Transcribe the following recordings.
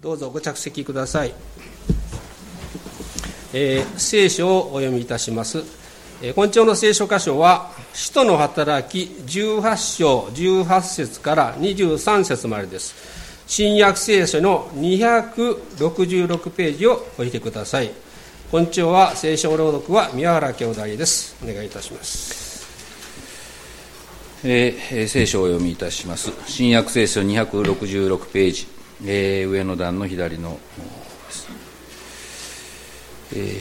どうぞご着席ください、えー、聖書をお読みいたします、えー、今朝の聖書箇所は使徒の働き18章18節から23節までです。新約聖書の266ページをおいてください。今朝は聖書朗読は宮原兄弟です。お願いいたします。えー、聖書をお読みいたします。新約聖書266ページ。えー、上の段の左のです、え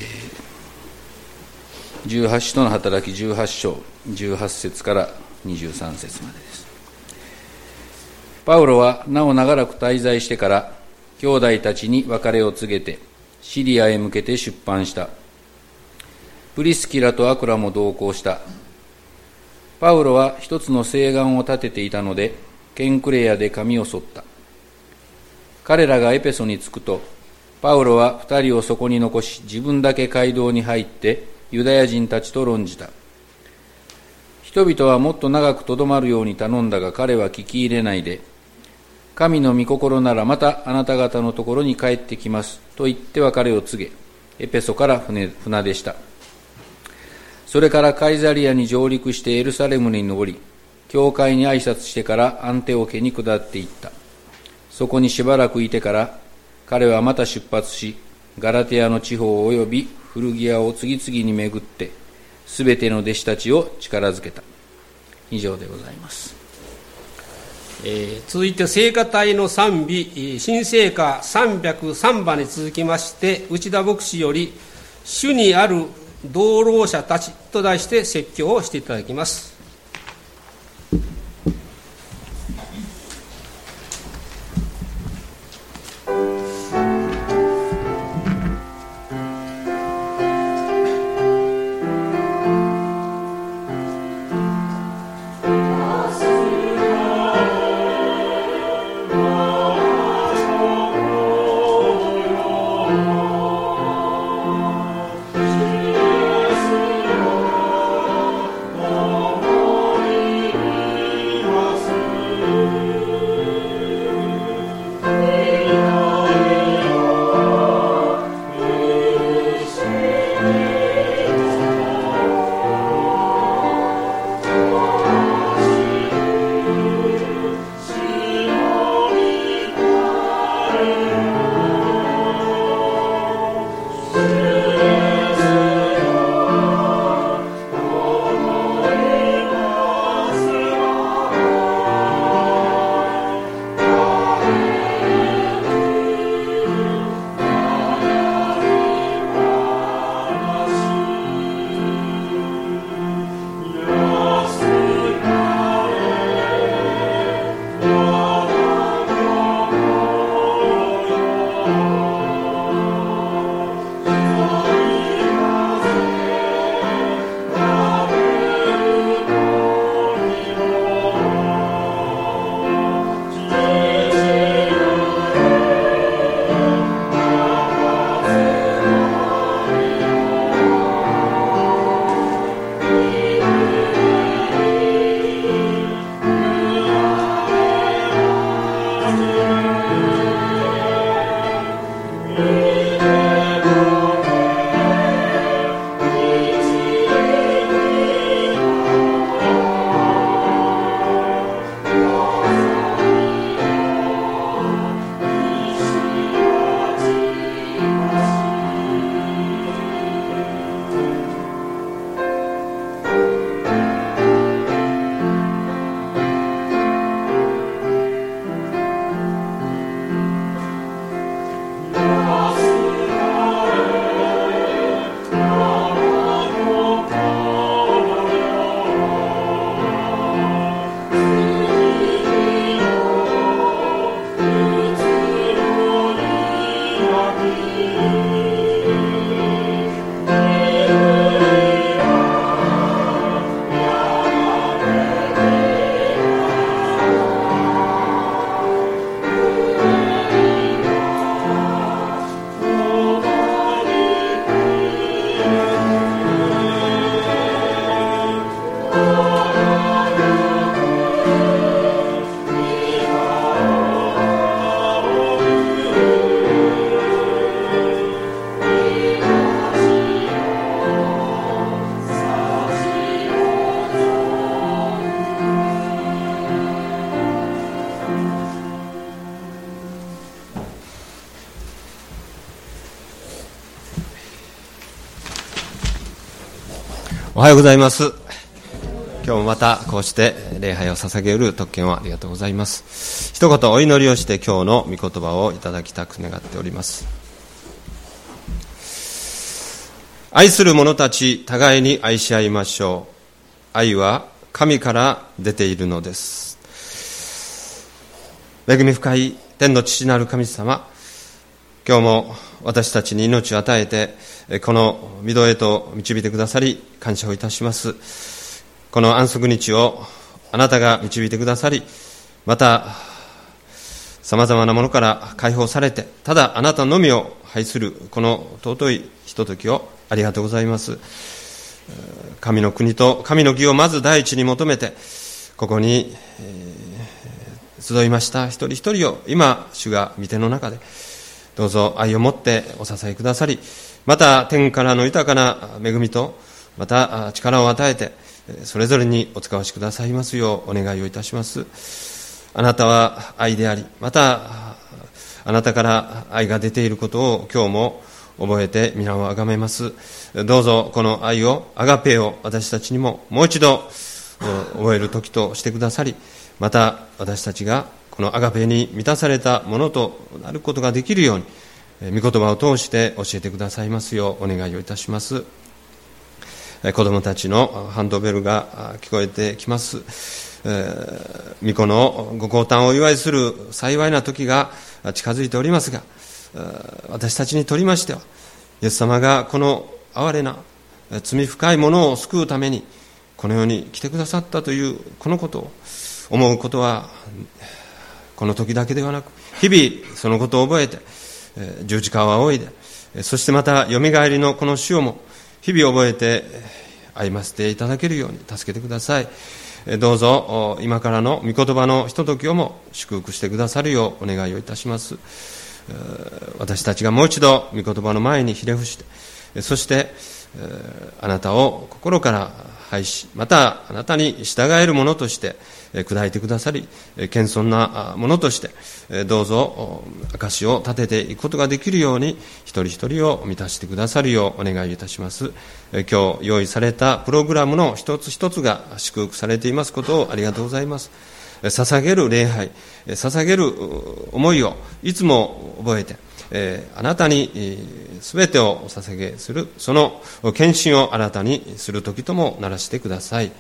ー、18使の働き18章18節から23節までです。パウロはなお長らく滞在してから兄弟たちに別れを告げてシリアへ向けて出版した。プリスキラとアクラも同行した。パウロは一つの誓願を立てていたのでケンクレアで髪を剃った。彼らがエペソに着くと、パウロは二人をそこに残し、自分だけ街道に入って、ユダヤ人たちと論じた。人々はもっと長くとどまるように頼んだが彼は聞き入れないで、神の御心ならまたあなた方のところに帰ってきます。と言って別れを告げ、エペソから船船でした。それからカイザリアに上陸してエルサレムに登り、教会に挨拶してからアンテオ家に下っていった。そこにしばらくいてから彼はまた出発しガラテアの地方及び古着屋を次々に巡ってすべての弟子たちを力づけた。以上でございます、えー、続いて聖歌隊の賛美新聖歌303番に続きまして内田牧師より「主にある道路者たち」と題して説教をしていただきます。はようございます。今日もまたこうして礼拝を捧げる特権をありがとうございます。一言お祈りをして今日の御言葉をいただきたく願っております。愛する者たち互いに愛し合いましょう。愛は神から出ているのです。恵み深い天の父なる神様今日も私たちに命を与えてこの御堂へと導いてくださり感謝をいたします。この安息日をあなたが導いてくださりまたさまざまなものから解放されてただあなたのみを拝するこの尊いひとときをありがとうございます。神の国と神の義をまず第一に求めてここに、集いました一人一人を今主が御手の中でどうぞ愛を持ってお支えくださり、また天からの豊かな恵みと、また力を与えて、それぞれにお使わしくださいますようお願いをいたします。あなたは愛であり、またあなたから愛が出ていることを今日も覚えて皆をあがめます。どうぞこの愛を、アガペを私たちにももう一度覚える時としてくださり、また私たちがこのアガペに満たされたものとなることができるように、御言葉を通して教えてくださいますようお願いをいたします。子供たちのハンドベルが聞こえてきます。巫女のご降誕をお祝いする幸いな時が近づいておりますが、私たちにとりましては、イエス様がこの哀れな罪深いものを救うために、この世に来てくださったというこのことを思うことはこの時だけではなく、日々そのことを覚えて、十字架を仰いで、そしてまた、よみがえりのこの死をも、日々覚えて、歩ませていただけるように助けてください。どうぞ、今からの御言葉のひとときをも祝福してくださるようお願いをいたします。私たちがもう一度御言葉の前にひれ伏して、そして、あなたを心から拝し、またあなたに従えるものとして、砕いてくださり、謙遜なものとして、どうぞ証を立てていくことができるように、一人一人を満たしてくださるようお願いいたします。今日用意されたプログラムの一つ一つが祝福されていますことをありがとうございます。捧げる礼拝、捧げる思いをいつも覚えて、えーあなたにすべてをお捧げする、その献身を新たにする時ともならしてください。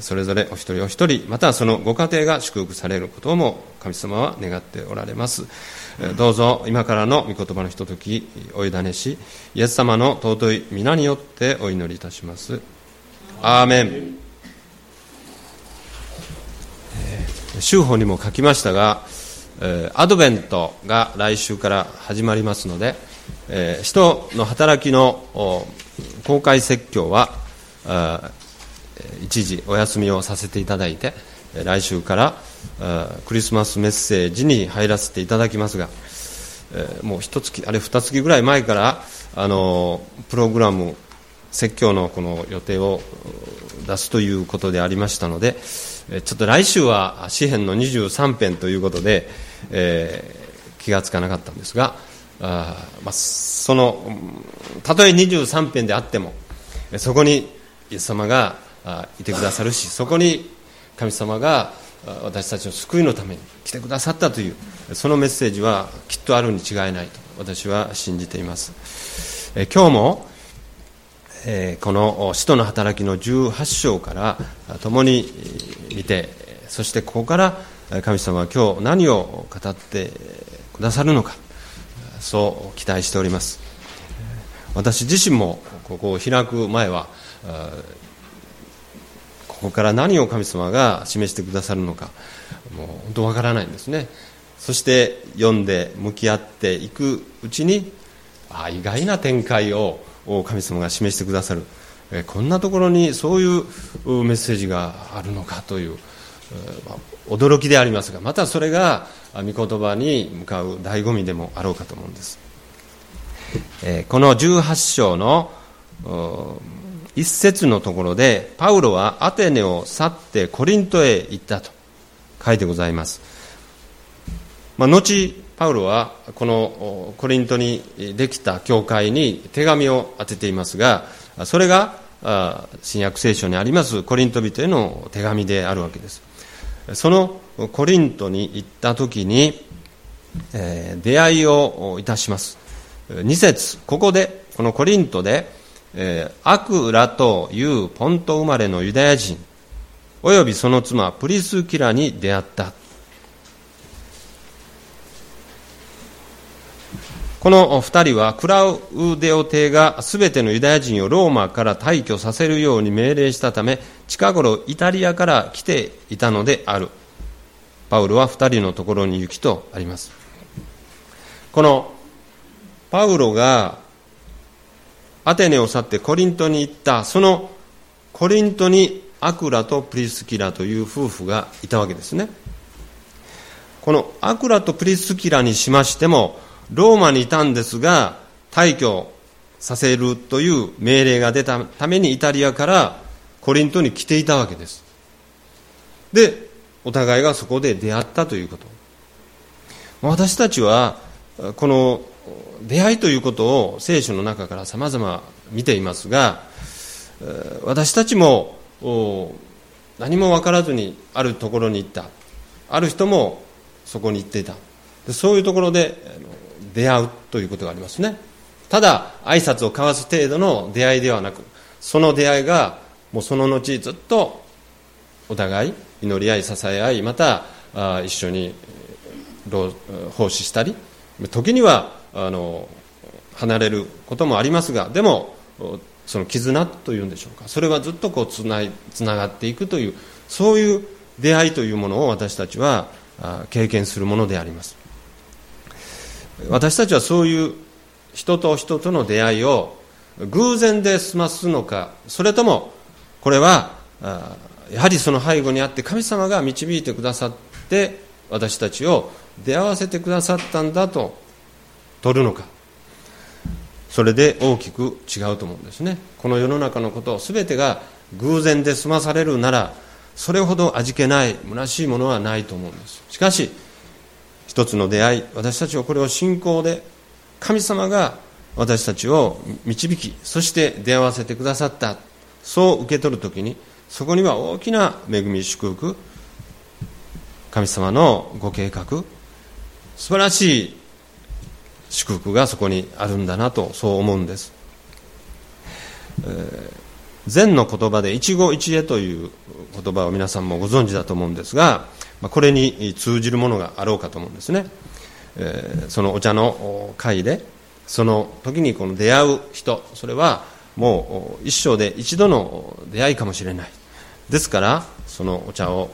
それぞれお一人お一人、またそのご家庭が祝福されることも神様は願っておられます。どうぞ今からの御言葉のひとときお委ねし、イエス様の尊い皆によってお祈りいたします。アーメン。週報にも書きましたが、アドベントが来週から始まりますので、使徒の働きの公開説教は、一時お休みをさせていただいて来週からクリスマスメッセージに入らせていただきますがもう一月あれ二月ぐらい前からあのプログラム説教のこの予定を出すということでありましたのでちょっと来週は詩編の23編ということで、えー、気がつかなかったんですがあ、まあ、そのたとえ23編であってもそこにイエス様がいてくださるしそこに神様が私たちの救いのために来てくださったというそのメッセージはきっとあるに違いないと私は信じています。え今日もえこの使徒の働きの18章から共に見てそしてここから神様は今日何を語ってくださるのかそう期待しております。私自身もここを開く前はここから何を神様が示してくださるのかもう本当わからないんですね。そして読んで向き合っていくうちにあ意外な展開を神様が示してくださる。こんなところにそういうメッセージがあるのかという驚きでありますがまたそれが御言葉に向かう醍醐味でもあろうかと思うんです。この18章の一節のところで、パウロはアテネを去ってコリントへ行ったと書いてございます。まあ、後、パウロはこのコリントにできた教会に手紙を当てていますが、それが新約聖書にありますコリント人への手紙であるわけですそのコリントに行った時に、え、出会いをいたします2節ここでこのコリントで、えー、アクラというポント生まれのユダヤ人およびその妻プリスキラに出会った。この二人はクラウデオ帝がすべてのユダヤ人をローマから退去させるように命令したため近頃イタリアから来ていたのである。パウロは二人のところに行きとあります。このパウロがアテネを去ってコリントに行ったそのコリントにアクラとプリスキラという夫婦がいたわけですね。このアクラとプリスキラにしましてもローマにいたんですが退去させるという命令が出たためにイタリアからコリントに来ていたわけです。でお互いがそこで出会ったということ。私たちはこの出会いということを聖書の中からさまざま見ていますが私たちも何も分からずにあるところに行った。ある人もそこに行っていた。そういうところで出会うということがありますね。ただ挨拶を交わす程度の出会いではなくその出会いがもうその後ずっとお互い祈り合い支え合いまた一緒に奉仕したり時にはあの離れることもありますがでもその絆というんでしょうか。それはずっとこうつないつながっていくというそういう出会いというものを私たちは経験するものであります。私たちはそういう人と人との出会いを偶然で済ますのかそれともこれはやはりその背後にあって神様が導いてくださって私たちを出会わせてくださったんだと取るのか。それで大きく違うと思うんですね。この世の中のこと全てが偶然で済まされるならそれほど味気ない虚しいものはないと思うんです。しかし一つの出会い私たちはこれを信仰で神様が私たちを導きそして出会わせてくださった。そう受け取るときにそこには大きな恵み祝福神様のご計画素晴らしい祝福がそこにあるんだなとそう思うんです、えー、禅の言葉で一期一会という言葉を皆さんもご存知だと思うんですがま、これに通じるものがあろうかと思うんですね、えー、そのお茶の会でその時にこの出会う人それはもう一生で一度の出会いかもしれない。ですからそのお茶を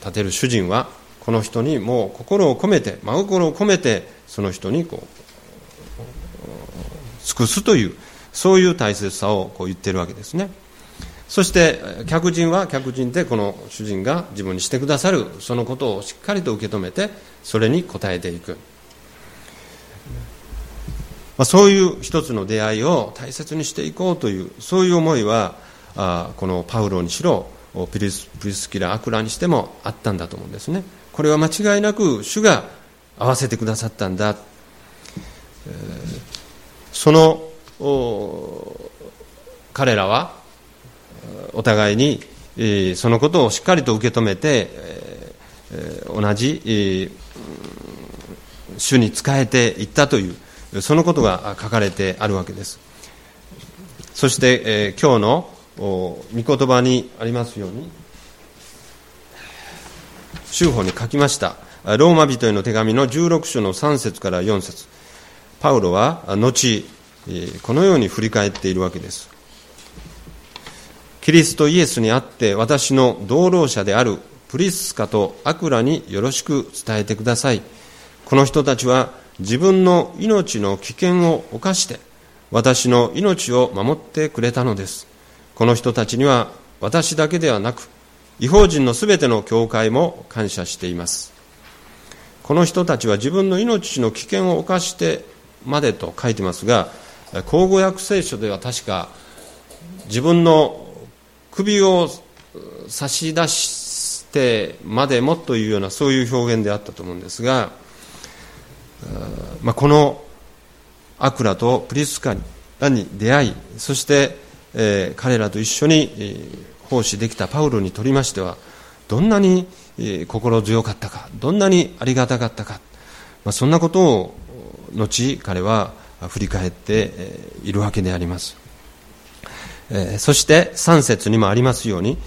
立てる主人はこの人にもう心を込めて真心を込めてその人にこう尽くすというそういう大切さをこう言ってるわけですね。そして客人は客人でこの主人が自分にしてくださるそのことをしっかりと受け止めてそれに応えていく、まあ、そういう一つの出会いを大切にしていこうというそういう思いはあこのパウロにしろピリスプリスキラ・アクラにしてもあったんだと思うんですね。これは間違いなく主が合わせてくださったんだ、その彼らはお互いに、そのことをしっかりと受け止めて、同じ、主に仕えていったというそのことが書かれてあるわけです。そして、え今日の御言葉にありますように修法に書きました。ローマ人への手紙の16章の3節から4節。パウロは後このように振り返っているわけです。キリストイエスにあって私の同労者であるプリスカとアクラによろしく伝えてください。この人たちは自分の命の危険を冒して私の命を守ってくれたのです。この人たちには私だけではなく違法人のすべての教会も感謝しています。この人たちは自分の命の危険を冒してまでと書いてますが口語訳聖書では確か自分の首を差し出してまでもというようなそういう表現であったと思うんですが、まあ、このアクラとプリスカに出会いそしてえー、彼らと一緒に、えー、奉仕できたパウロにとりましてはどんなに、えー、心強かったかどんなにありがたかったか、まあ、そんなことを後彼は振り返っているわけであります、そして3節にもありますように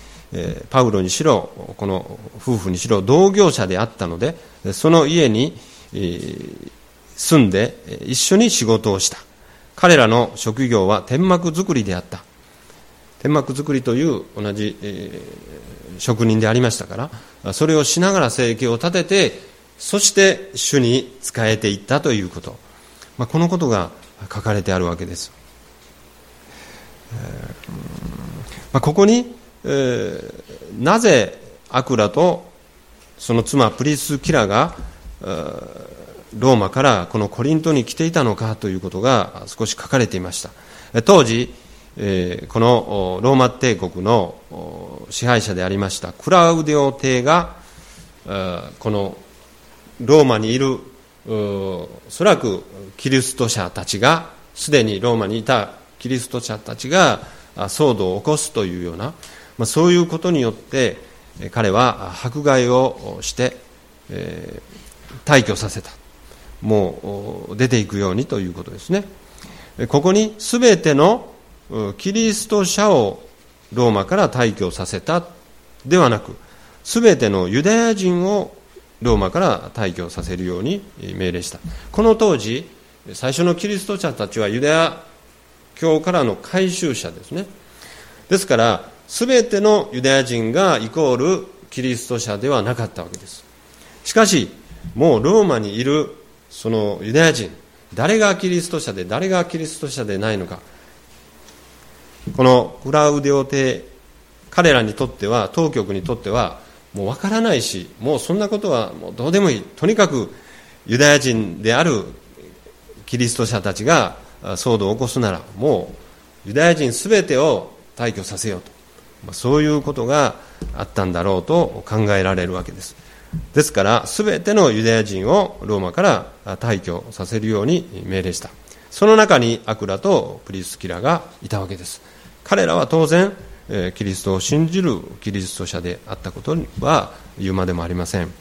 パウロにしろこの夫婦にしろ同業者であったのでその家に、住んで一緒に仕事をした。彼らの職業は天幕作りであった。天幕作りという同じ、職人でありましたからそれをしながら生計を立ててそして主に仕えていったということ、まあ、このことが書かれてあるわけです、まあ、ここにえー、なぜアクラとその妻プリスキラがローマからこのコリントに来ていたのかということが少し書かれていました。当時、このローマ帝国の支配者でありましたクラウデオ帝がこのローマにいるおそらくキリスト者たちがすでにローマにいたキリスト者たちが騒動を起こすというようなまあ、そういうことによって彼は迫害をして、えー、退去させた。もう出ていくようにということですね。ここに全てのキリスト者をローマから退去させたではなく全てのユダヤ人をローマから退去させるように命令した。この当時最初のキリスト者たちはユダヤ教からの改宗者ですね。ですからすべてのユダヤ人がイコールキリスト者ではなかったわけです。しかしもうローマにいるそのユダヤ人誰がキリスト者で誰がキリスト者でないのか。このクラウディオ帝彼らにとっては当局にとってはもう分からないしもうそんなことはもうどうでもいい。とにかくユダヤ人であるキリスト者たちが騒動を起こすならもうユダヤ人すべてを退去させようと。まそういうことがあったんだろうと考えられるわけです。ですから全てのユダヤ人をローマから退去させるように命令した。その中にアクラとプリスキラがいたわけです。彼らは当然キリストを信じるキリスト者であったことは言うまでもありません。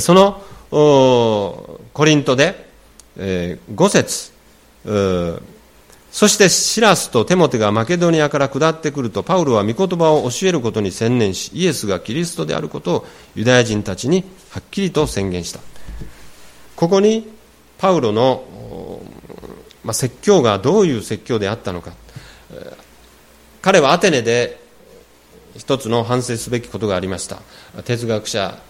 そのコリントで5節。そしてシラスとテモテがマケドニアから下ってくるとパウロは御言葉を教えることに専念しイエスがキリストであることをユダヤ人たちにはっきりと宣言した。ここにパウロの、ま、説教がどういう説教であったのか。彼はアテネで一つの反省すべきことがありました。哲学者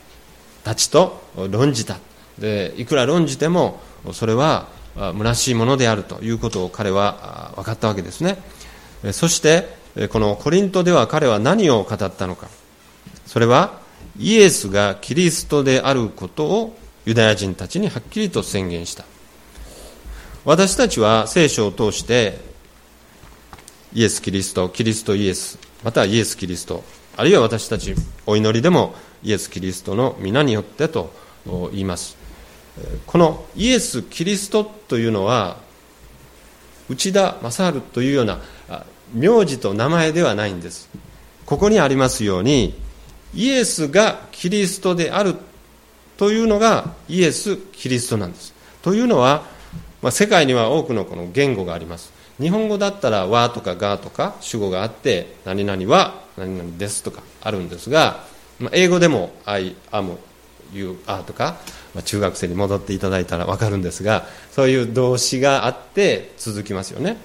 たちと論じた。でいくら論じてもそれは虚しいものであるということを彼は分かったわけですね。そしてこのコリントでは彼は何を語ったのか。それはイエスがキリストであることをユダヤ人たちにはっきりと宣言した。私たちは聖書を通してイエス・キリストキリスト・イエスまたはイエス・キリストあるいは私たちお祈りでもイエス・キリストの皆によってと言います。このイエス・キリストというのは内田正治というような名字と名前ではないんです。ここにありますようにイエスがキリストであるというのがイエス・キリストなんです。というのは、まあ、世界には多くのこの言語があります。日本語だったら「和」とか「が」とか主語があって「何々は何々です」とかあるんですが、まあ、英語でも「I am you are」とかまあ、中学生に戻っていただいたら分かるんですがそういう動詞があって続きますよね。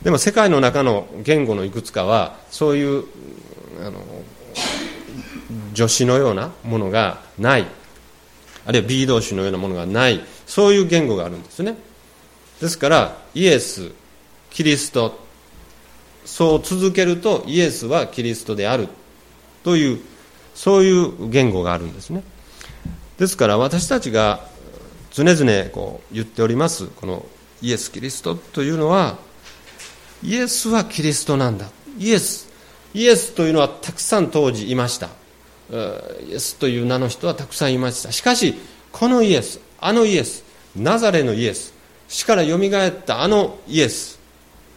でも世界の中の言語のいくつかはそういうあの助詞のようなものがない。あるいは B 動詞のようなものがない。そういう言語があるんですね。ですからイエスキリスト。そう続けるとイエスはキリストである。というそういう言語があるんですね。ですから私たちが常々こう言っておりますこのイエス・キリストというのはイエスはキリストなんだ。イエスイエスというのはたくさん当時いました。イエスという名の人はたくさんいました。しかしこのイエスあのイエスナザレのイエス死からよみがえったあのイエス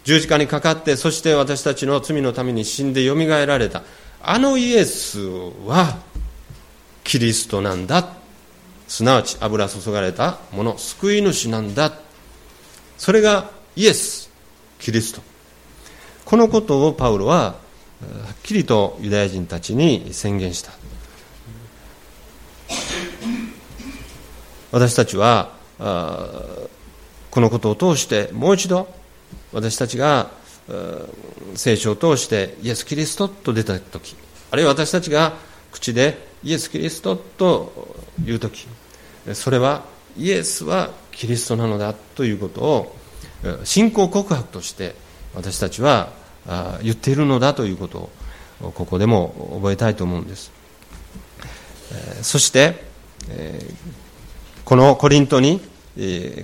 十字架にかかってそして私たちの罪のために死んでよみがえられた。あのイエスはキリストなんだ。すなわち油注がれたもの救い主なんだ。それがイエスキリスト。このことをパウロははっきりとユダヤ人たちに宣言した。私たちはこのことを通してもう一度私たちが聖書を通してイエス・キリストと出た時あるいは私たちが口でイエス・キリストと言う時それはイエスはキリストなのだということを信仰告白として私たちは言っているのだということをここでも覚えたいと思うんです。そしてこのコリントに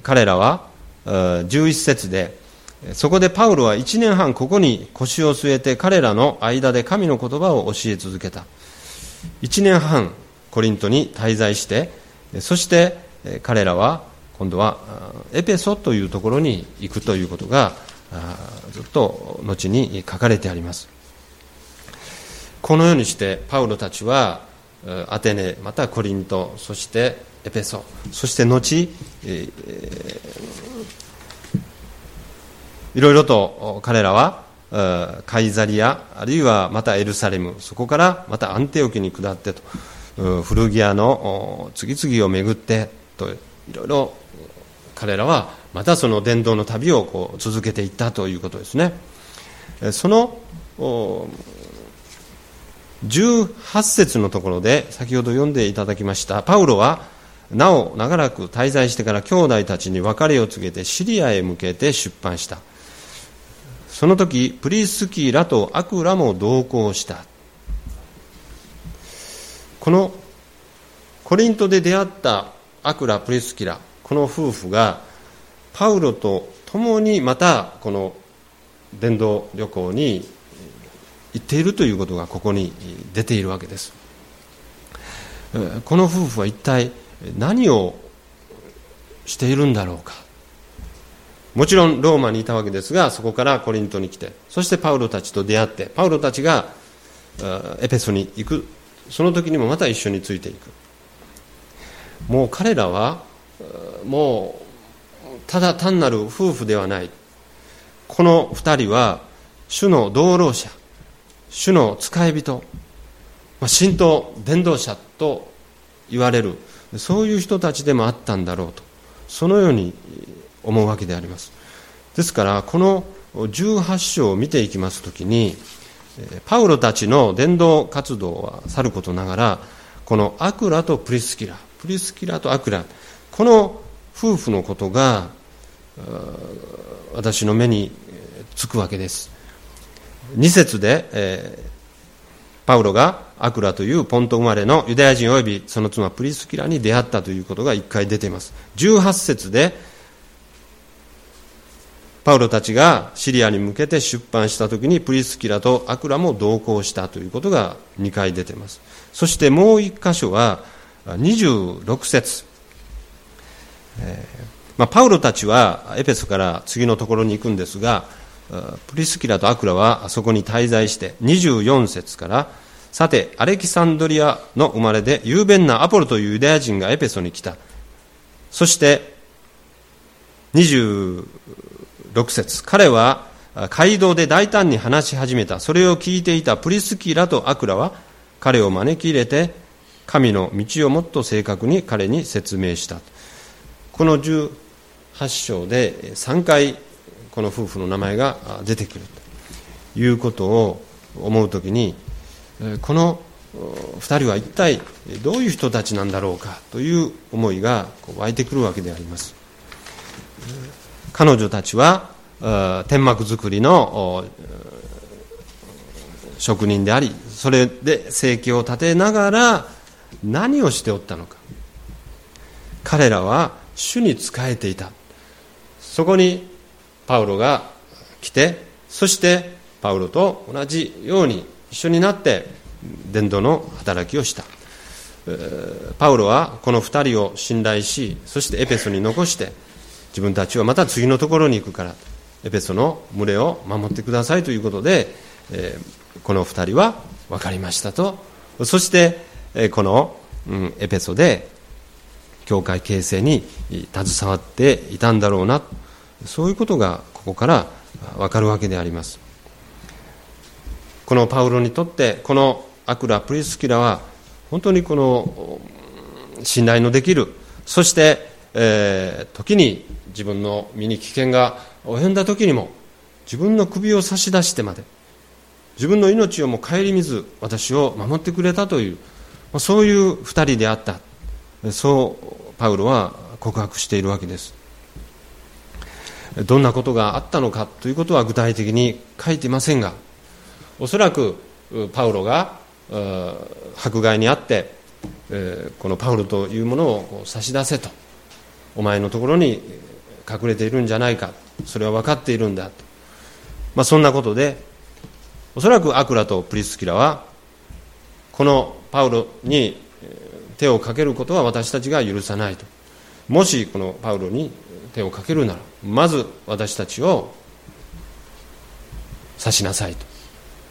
彼らは11節でそこでパウロは1年半ここに腰を据えて彼らの間で神の言葉を教え続けた。1年半コリントに滞在してそして彼らは今度はエペソというところに行くということがずっと後に書かれてあります。このようにしてパウロたちはアテネまたコリントそしてエペソそして後、いろいろと彼らはカイザリアあるいはまたエルサレムそこからまたアンテオキに下ってと古着屋の次々を巡ってといろいろ彼らはまたその伝道の旅をこう続けていったということですね。その18節のところで先ほど読んでいただきましたパウロはなお長らく滞在してから兄弟たちに別れを告げてシリアへ向けて出版した。その時プリスキーラとアクラも同行した。このコリントで出会ったアクラ・プリスキラこの夫婦がパウロと共にまたこの伝道旅行に行っているということがここに出ているわけです。この夫婦は一体何をしているんだろうか。もちろんローマにいたわけですがそこからコリントに来てそしてパウロたちと出会ってパウロたちがエペソに行く。その時にもまた一緒についていく。もう彼らはもうただ単なる夫婦ではない。この二人は主の同労者主の使い人、神道伝道者と言われる。そういう人たちでもあったんだろうと。そのように思うわけであります。ですからこの18章を見ていきますときにパウロたちの伝道活動はさることながらこのアクラとプリスキラプリスキラとアクラこの夫婦のことが私の目につくわけです。2節で、えー、パウロがアクラというポント生まれのユダヤ人及びその妻プリスキラに出会ったということが1回出ています。18節でパウロたちがシリアに向けて出版した時にプリスキラとアクラも同行したということが2回出ています。そしてもう1箇所は26節、えーまあ、パウロたちはエペソから次のところに行くんですがプリスキラとアクラはそこに滞在して24節からさてアレキサンドリアの生まれで雄弁なアポロというユダヤ人がエペソに来た。そして26 6節。彼は街道で大胆に話し始めた。それを聞いていたプリスキラとアクラは彼を招き入れて神の道をもっと正確に彼に説明した。この18章で3回この夫婦の名前が出てくる。ということを思うときにこの2人は一体どういう人たちなんだろうかという思いが湧いてくるわけであります。彼女たちは天幕作りの職人でありそれで生計を立てながら何をしておったのか。彼らは主に仕えていた。そこにパウロが来てそしてパウロと同じように一緒になって伝道の働きをした。パウロはこの2人を信頼しそしてエペソに残して自分たちはまた次のところに行くからエペソの群れを守ってくださいということで、えー、この2人は分かりましたと。そして、えー、この、うん、エペソで教会形成に携わっていたんだろうな。そういうことがここから分かるわけであります。このパウロにとってこのアクラ・プリスキラは本当にこの信頼のできる。そして、えー、時に自分の身に危険が及んだ時にも自分の首を差し出してまで自分の命をも顧みず私を守ってくれたというそういう二人であった。そうパウロは告白しているわけです。どんなことがあったのかということは具体的に書いていませんがおそらくパウロが迫害にあって、このパウロというものを差し出せとお前のところに隠れているんじゃないか。それは分かっているんだ。と、まあ、そんなことでおそらくアクラとプリスキラはこのパウロに手をかけることは私たちが許さないと。もしこのパウロに手をかけるならまず私たちを刺しなさいと。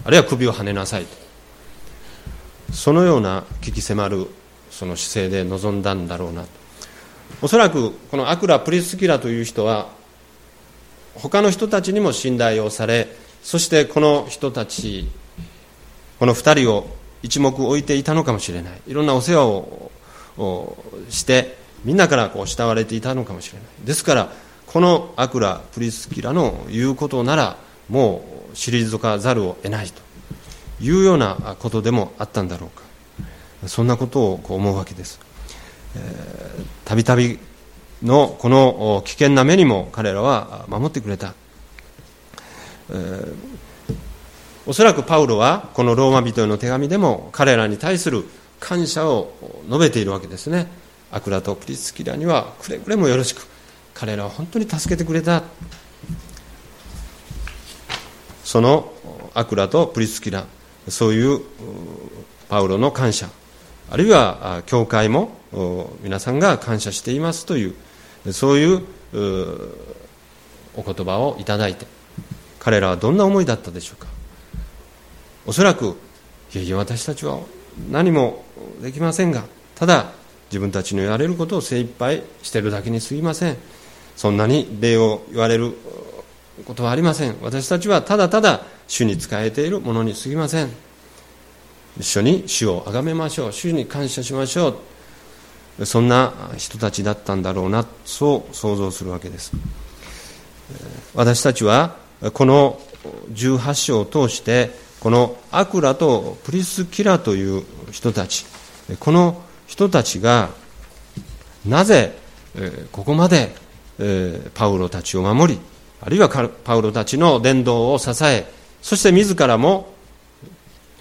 あるいは首をはねなさいと。そのような危機迫るその姿勢で臨んだんだろうなと。おそらくこのアクラ・プリスキラという人は他の人たちにも信頼をされそしてこの人たちこの2人を一目置いていたのかもしれない。いろんなお世話をしてみんなからこう慕われていたのかもしれない。ですからこのアクラ・プリスキラの言うことならもう退かざるを得ないと。いうようなことでもあったんだろうか。そんなことをこう思うわけです。たびたびのこの危険な目にも彼らは守ってくれた、えー、おそらくパウロはこのローマ人への手紙でも彼らに対する感謝を述べているわけですね。アクラとプリスキラにはくれぐれもよろしく。彼らは本当に助けてくれた。そのアクラとプリスキラそういうパウロの感謝。あるいは教会も皆さんが感謝していますというそういうお言葉をいただいて彼らはどんな思いだったでしょうか。おそらくいやいや私たちは何もできませんがただ自分たちのやれることを精一杯してるだけにすぎません。そんなに礼を言われることはありません。私たちはただただ主に仕えているものにすぎません。一緒に主を崇めましょう。主に感謝しましょう。そんな人たちだったんだろうな。そう想像するわけです。私たちはこの18章を通してこのアクラとプリスキラという人たちこの人たちがなぜここまでパウロたちを守りあるいはパウロたちの伝道を支えそして自らも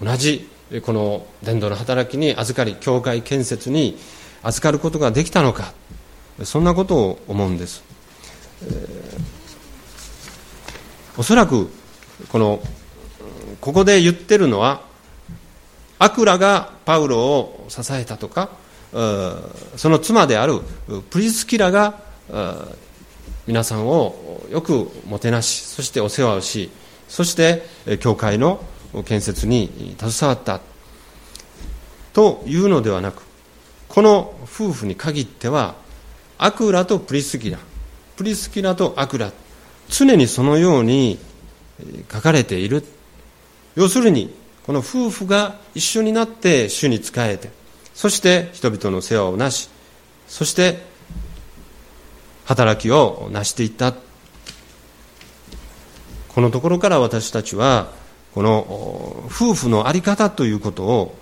同じこの伝道の働きに預かり教会建設に預かることができたのか。そんなことを思うんです、えー、おそらくこのここで言ってるのはアクラがパウロを支えたとかその妻であるプリスキラが皆さんをよくもてなしそしてお世話をしそして教会の建設に携わったというのではなくこの夫婦に限ってはアクラとプリスキラプリスキラとアクラ常にそのように書かれている。要するにこの夫婦が一緒になって主に仕えてそして人々の世話をなしそして働きを成していった。このところから私たちはこの夫婦の在り方ということを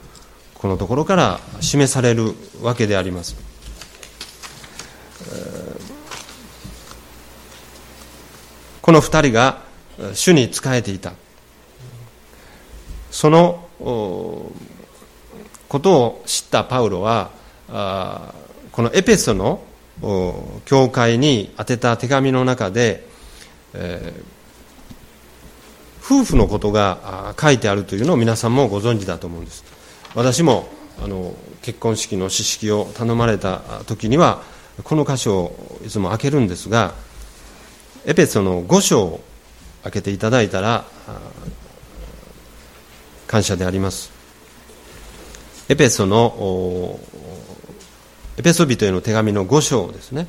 このところから示されるわけであります。この二人が主に仕えていたそのことを知ったパウロはこのエペソの教会に宛てた手紙の中で、えー夫婦のことが書いてあるというのを皆さんもご存知だと思うんです。私もあの結婚式の知識を頼まれた時にはこの箇所をいつも開けるんですがエペソの5章を開けていただいたら感謝であります。エペソのエペソ人への手紙の5章ですね。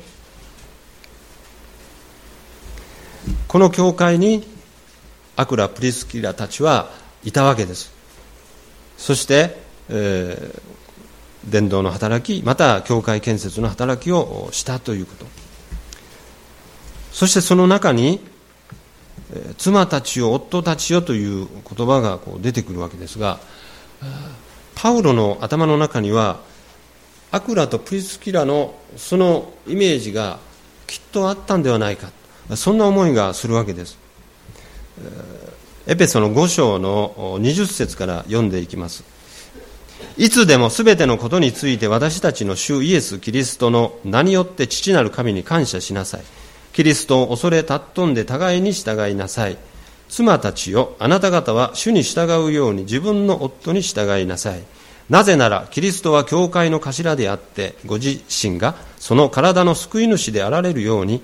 この教会にアクラ・プリスキラたちはいたわけです。そして、えー、伝道の働きまた教会建設の働きをしたということ。そしてその中に妻たちよ夫たちよという言葉がこう出てくるわけですがパウロの頭の中にはアクラとプリスキラのそのイメージがきっとあったんではないか。そんな思いがするわけです。エペソの5章の20節から読んでいきます。いつでもすべてのことについて私たちの主イエス・キリストの名によって父なる神に感謝しなさい。キリストを恐れ尊んで互いに従いなさい。妻たちよあなた方は主に従うように自分の夫に従いなさい。なぜならキリストは教会の頭であってご自身がその体の救い主であられるように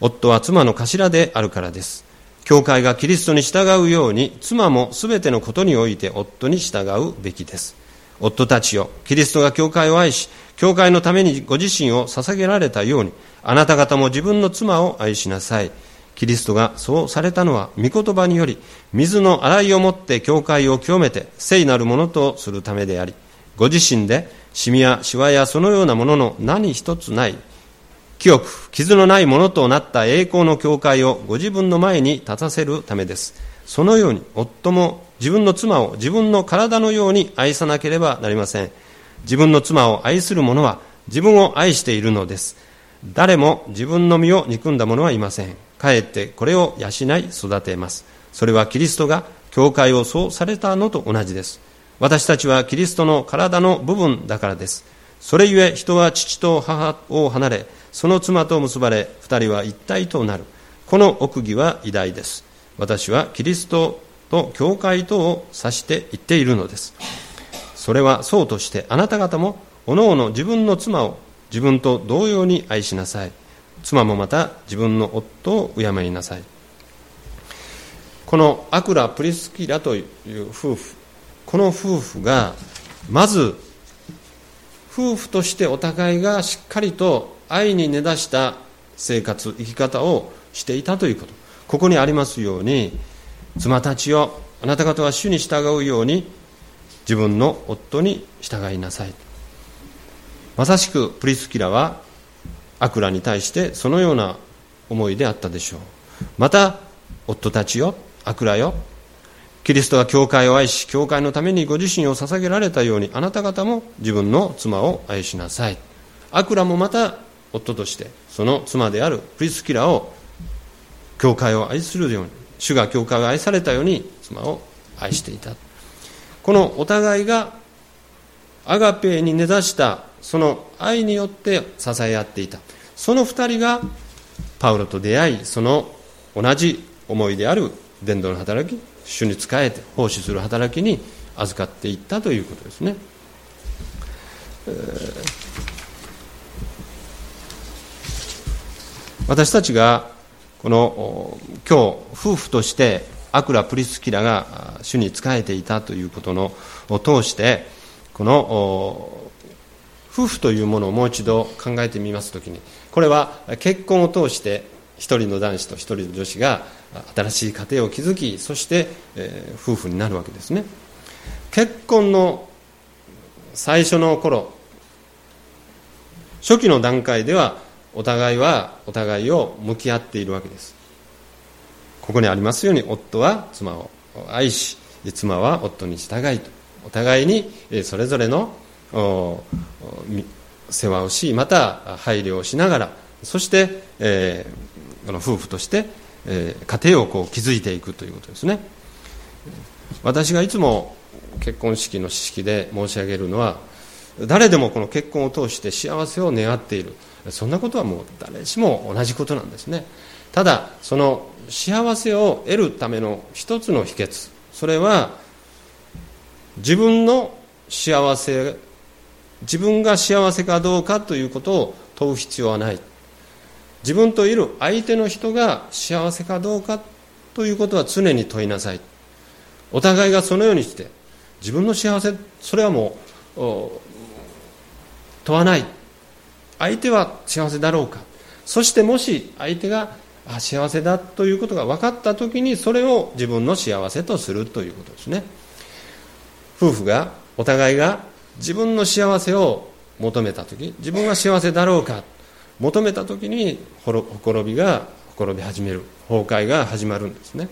夫は妻の頭であるからです。教会がキリストに従うように妻もすべてのことにおいて夫に従うべきです夫たちよキリストが教会を愛し教会のためにご自身を捧げられたようにあなた方も自分の妻を愛しなさい。キリストがそうされたのは、御言葉により、水の洗いをもって教会を清めて、聖なるものとするためであり、ご自身で、シミやシワやそのようなものの何一つない、清く傷のないものとなった栄光の教会をご自分の前に立たせるためです。そのように、夫も自分の妻を自分の体のように愛さなければなりません。自分の妻を愛する者は自分を愛しているのです。誰も自分の身を憎んだ者はいません。かえってこれを養い育てます。それはキリストが教会をそうされたのと同じです。私たちはキリストの体の部分だからです。それゆえ人は父と母を離れ、その妻と結ばれ、二人は一体となる。この奥義は偉大です。私はキリストと教会とを指して言っているのです。それはそうとしてあなた方もおのおの自分の妻を自分と同様に愛しなさい妻もまた自分の夫を敬いなさいこのアクラ・プリスキラという夫婦この夫婦がまず夫婦としてお互いがしっかりと愛に根ざした生活生き方をしていたということ。ここにありますように妻たちよあなた方は主に従うように自分の夫に従いなさい。まさしくプリスキラはアクラに対してそのような思いであったでしょう。また夫たちよアクラよキリストは教会を愛し教会のためにご自身を捧げられたようにあなた方も自分の妻を愛しなさい。アクラもまた夫としてその妻であるプリスキラを教会を愛するように主が教会を愛されたように妻を愛していた。このお互いがアガペに根ざしたその愛によって支え合っていた。その2人がパウロと出会いその同じ思いである伝道の働き主に仕えて奉仕する働きに預かっていったということですね、えー、私たちがこの今日夫婦としてアクラ・プリスキラが主に仕えていたということのを通してこの夫婦というものをもう一度考えてみますときにこれは結婚を通して一人の男子と一人の女子が新しい家庭を築きそして、え、夫婦になるわけですね。結婚の最初の頃初期の段階ではお互いはお互いを向き合っているわけです。ここにありますように夫は妻を愛し妻は夫に従いと。お互いにそれぞれの世話をしまた配慮をしながらそして、えー、この夫婦として、えー、家庭をこう築いていくということですね。私がいつも結婚式の式で申し上げるのは誰でもこの結婚を通して幸せを願っている。そんなことはもう誰しも同じことなんですね。ただその幸せを得るための一つの秘訣それは自分の幸せ自分が幸せかどうかということを問う必要はない。自分といる相手の人が幸せかどうかということは常に問いなさい。お互いがそのようにして自分の幸せそれはもう問わない。相手は幸せだろうか。そしてもし相手が幸せだということが分かった時にそれを自分の幸せとするということですね。夫婦がお互いが自分の幸せを求めた時自分は幸せだろうか。求めた時にほころびがほころび始める。崩壊が始まるんですね。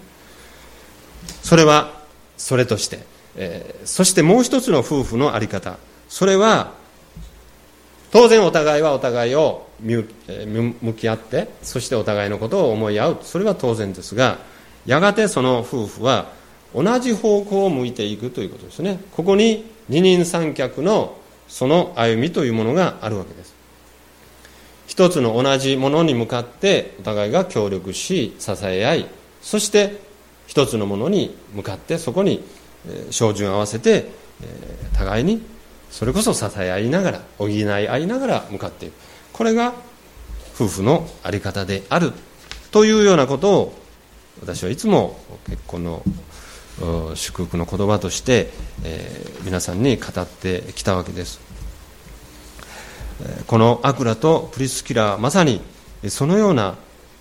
それはそれとして、えー、そしてもう一つの夫婦の在り方。それは当然お互いはお互いを向き合ってそしてお互いのことを思い合う。それは当然ですがやがてその夫婦は同じ方向を向いていくということですね。ここに二人三脚のその歩みというものがあるわけです。一つの同じものに向かってお互いが協力し支え合いそして一つのものに向かってそこに照準を合わせて互いにそれこそ支え合いながら補い合いながら向かっていく。これが夫婦の在り方であるというようなことを私はいつも結婚の祝福の言葉として、えー、皆さんに語ってきたわけです。このアクラとプリスキラはまさにそのような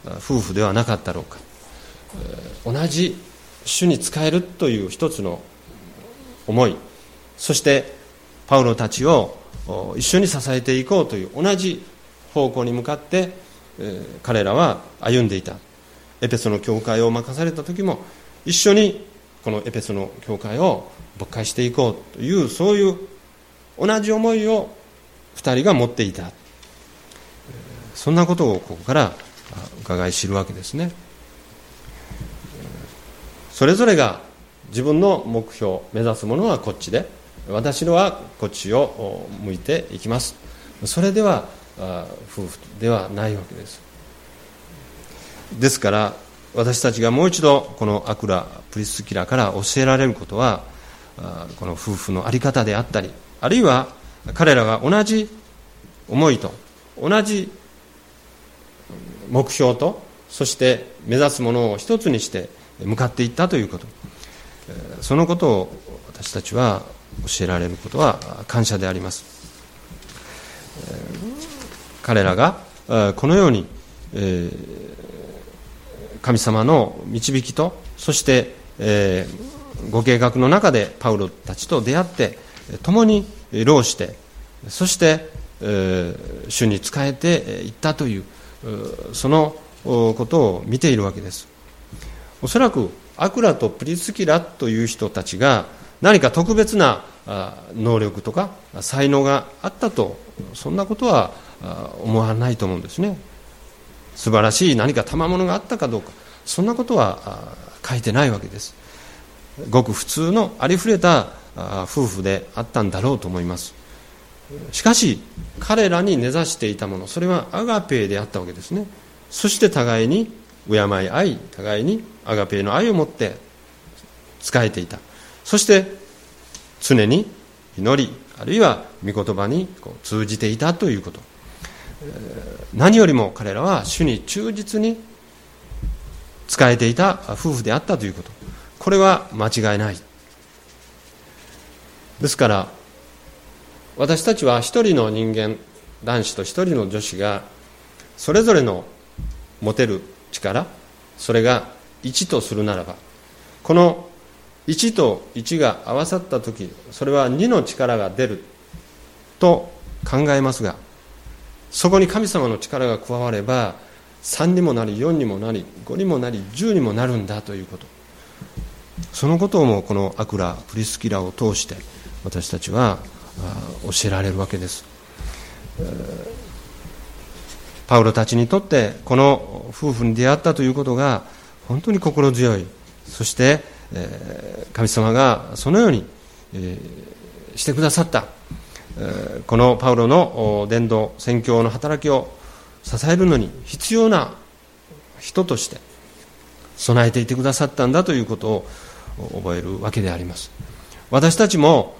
夫婦ではなかったろうか。同じ主に仕えるという一つの思い。そしてパウロたちを一緒に支えていこうという同じ方向に向かって、彼らは歩んでいた。エペソの教会を任された時も一緒にこのエペソの教会を勃開していこうというそういう同じ思いを2人が持っていた。そんなことをここから伺い知るわけですね。それぞれが自分の目標目指すものはこっちで私のはこっちを向いていきます。それでは夫婦ではないわけです。ですから私たちがもう一度このアクラ・プリスキラから教えられることはこの夫婦の在り方であったりあるいは彼らが同じ思いと同じ目標とそして目指すものを一つにして向かっていったということ。そのことを私たちは教えられることは感謝であります。彼らがこのように神様の導きとそしてご計画の中でパウロたちと出会って共に労してそして主に仕えていったというそのことを見ているわけです。おそらくアクラとプリスキラという人たちが何か特別な能力とか才能があったとそんなことは思わないと思うんですね。素晴らしい何か賜物があったかどうか。そんなことは書いてないわけです。ごく普通のありふれた夫婦であったんだろうと思います。しかし彼らに根ざしていたものそれはアガペーであったわけですね。そして互いに敬い合い互いにアガペーの愛を持って仕えていた。そして常に祈りあるいは御言葉にこう通じていたということ。何よりも彼らは主に忠実に仕えていた夫婦であったということ。これは間違いない。ですから私たちは一人の人間男子と一人の女子がそれぞれの持てる力それが1とするならばこの1と1が合わさった時それは2の力が出ると考えますがそこに神様の力が加われば3にもなり4にもなり5にもなり10にもなるんだということ。そのことをもこのアクラプリスキラを通して私たちは教えられるわけです。パウロたちにとってこの夫婦に出会ったということが本当に心強い。そして神様がそのようにしてくださった。このパウロの伝道宣教の働きを支えるのに必要な人として備えていてくださったんだということを覚えるわけであります。私たちも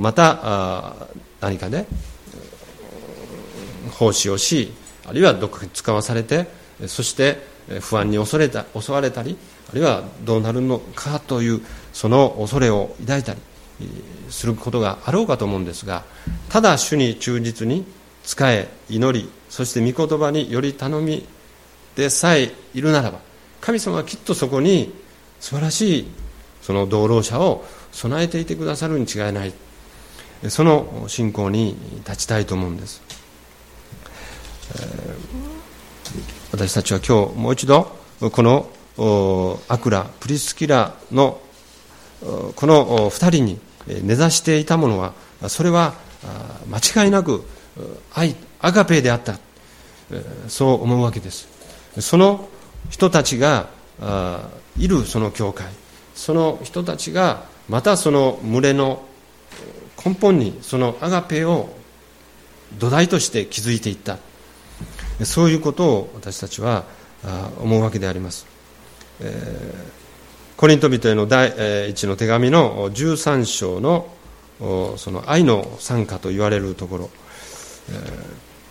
また何かで奉仕をしあるいはどこかに使わされてそして不安に恐れた襲われたりあるいはどうなるのかというその恐れを抱いたりすることがあろうかと思うんですがただ主に忠実に仕え祈りそして御言葉により頼みでさえいるならば神様はきっとそこに素晴らしいその道路者を備えていてくださるに違いない。その信仰に立ちたいと思うんです、え私たちは今日もう一度このアクラプリスキラのこの2人に根ざしていたものはそれは間違いなく愛アガペであった。そう思うわけです。その人たちがいるその教会。その人たちがまたその群れの根本にそのアガペを土台として築いていった。そういうことを私たちは思うわけであります、えー、コリント人への第一の手紙の13章のその愛の賛歌と言われるところ、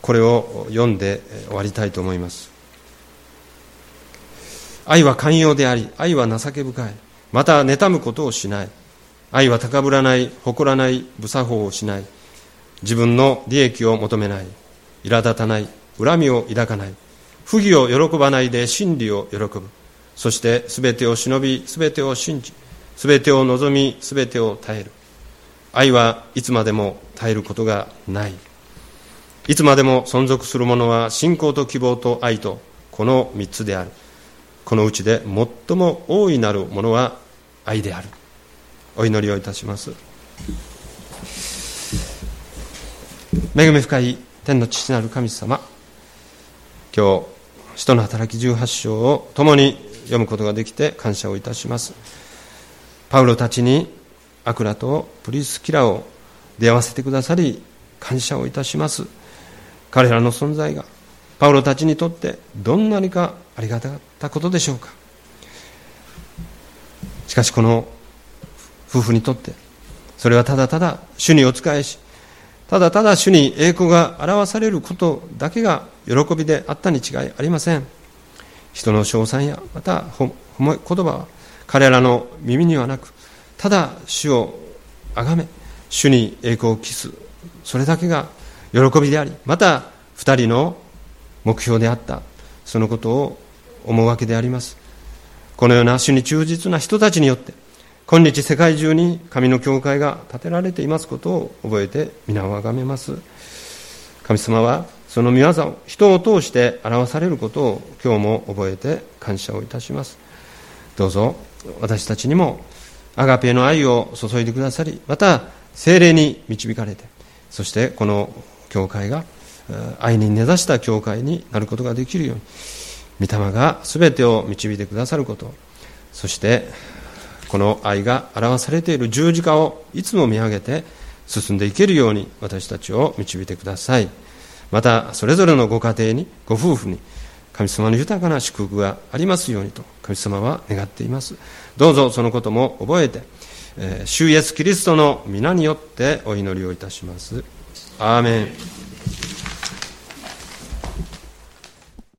これを読んで終わりたいと思います愛は寛容であり愛は情け深いまた妬むことをしない愛は高ぶらない、誇らない、無作法をしない。自分の利益を求めない。苛立たない。恨みを抱かない。不義を喜ばないで真理を喜ぶ。そして全てを忍び、全てを信じ、全てを望み、全てを耐える。愛はいつまでも耐えることがない。いつまでも存続するものは信仰と希望と愛とこの三つである。このうちで最も大いなるものは愛である。お祈りをいたします恵み深い天の父なる神様今日使徒の働き18章を共に読むことができて感謝をいたします。パウロたちにアクラとプリスキラを出会わせてくださり感謝をいたします。彼らの存在がパウロたちにとってどんなにかありがたかったことでしょうか。しかしこの夫婦にとってそれはただただ主にお仕えしただただ主に栄光が表されることだけが喜びであったに違いありません。人の称賛やまた褒め言葉は彼らの耳にはなくただ主を崇め主に栄光を期すそれだけが喜びでありまた二人の目標であったそのことを思うわけであります。このような主に忠実な人たちによって今日世界中に神の教会が建てられていますことを覚えて皆をあがめます。神様はその御業を人を通して表されることを今日も覚えて感謝をいたします。どうぞ私たちにもアガペの愛を注いでくださりまた精霊に導かれてそしてこの教会が愛に根ざした教会になることができるように御霊が全てを導いてくださることそしてこの愛が表されている十字架をいつも見上げて進んでいけるように私たちを導いてください。またそれぞれのご家庭にご夫婦に神様の豊かな祝福がありますようにと神様は願っています。どうぞそのことも覚えて、えー、主イエスキリストの皆によってお祈りをいたします。アーメン。